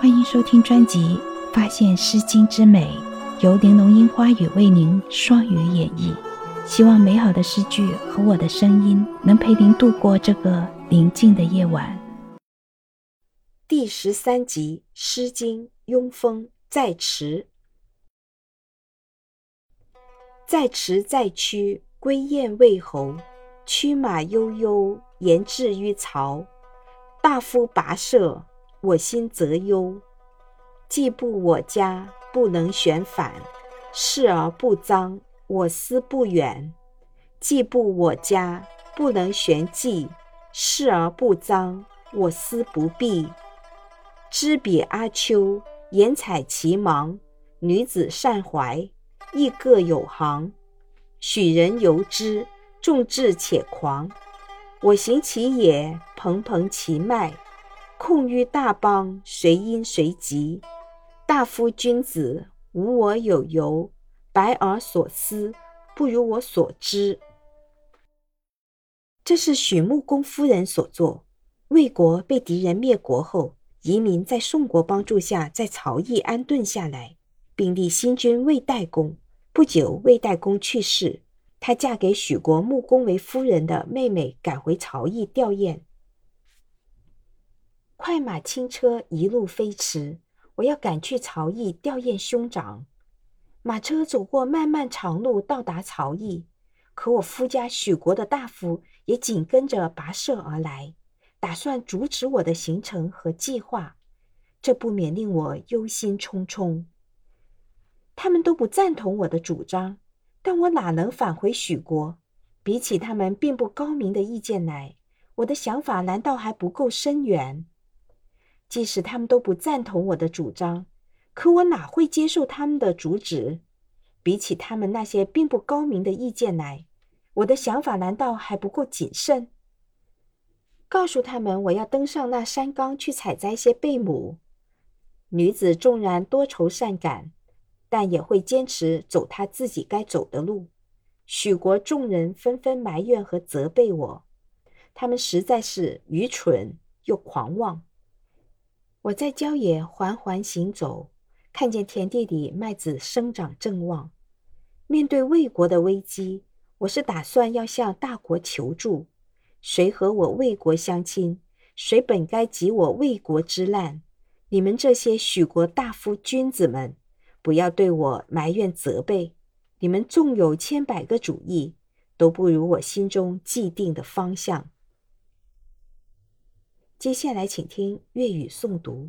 欢迎收听专辑《发现诗经之美》，由玲珑樱花雨为您双语演绎。希望美好的诗句和我的声音能陪您度过这个宁静的夜晚。第十三集《诗经·庸风·在池》。在池在区，归雁魏侯。驱马悠悠，言至于曹。大夫跋涉，我心则忧。既不我家，不能旋反；视而不彰，我思不远。既不我家，不能旋济；视而不彰，我思不避。知彼阿丘，言采其芒。女子善怀，亦各有行。许人由之，众志且狂。我行其野，蓬蓬其脉。控于大邦，谁因谁及？大夫君子，无我有由。白而所思，不如我所知。这是许穆公夫人所作。魏国被敌人灭国后，移民在宋国帮助下，在曹邑安顿下来，并立新君魏代公。不久，魏代公去世。她嫁给许国穆公为夫人的妹妹赶回曹邑吊唁。快马轻车一路飞驰，我要赶去曹邑吊唁兄长。马车走过漫漫长路，到达曹邑。可我夫家许国的大夫也紧跟着跋涉而来，打算阻止我的行程和计划，这不免令我忧心忡忡。他们都不赞同我的主张。但我哪能返回许国？比起他们并不高明的意见来，我的想法难道还不够深远？即使他们都不赞同我的主张，可我哪会接受他们的主旨？比起他们那些并不高明的意见来，我的想法难道还不够谨慎？告诉他们我要登上那山冈去采摘些贝母。女子纵然多愁善感。但也会坚持走她自己该走的路。许国众人纷纷埋怨和责备我，他们实在是愚蠢又狂妄。我在郊野缓缓行走，看见田地里麦子生长正旺。面对魏国的危机，我是打算要向大国求助。谁和我魏国相亲，谁本该及我魏国之难。你们这些许国大夫君子们！不要对我埋怨责备，你们纵有千百个主意，都不如我心中既定的方向。接下来，请听粤语诵读：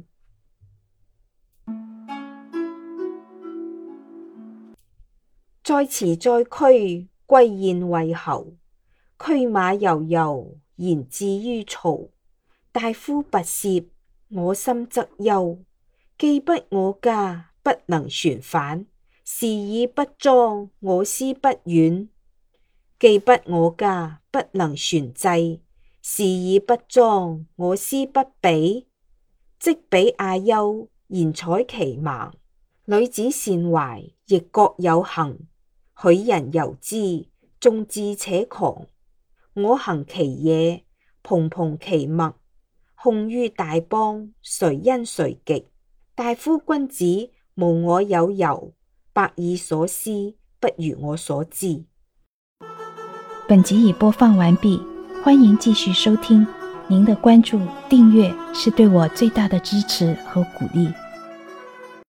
在池在区，归燕为侯。驱马悠悠，言至于曹。大夫跋涉，我心则忧。既不我家。不能旋反，事以不庄，我思不远；既不我家，不能旋制，事以不庄，我思不比。即比阿丘，言采其盲。女子善怀，亦各有行。许人由之，众志且狂。我行其野，蓬蓬其脉。控于大邦，谁因谁极？大夫君子。无我有由，百以所思不如我所知。本集已播放完毕，欢迎继续收听。您的关注、订阅是对我最大的支持和鼓励。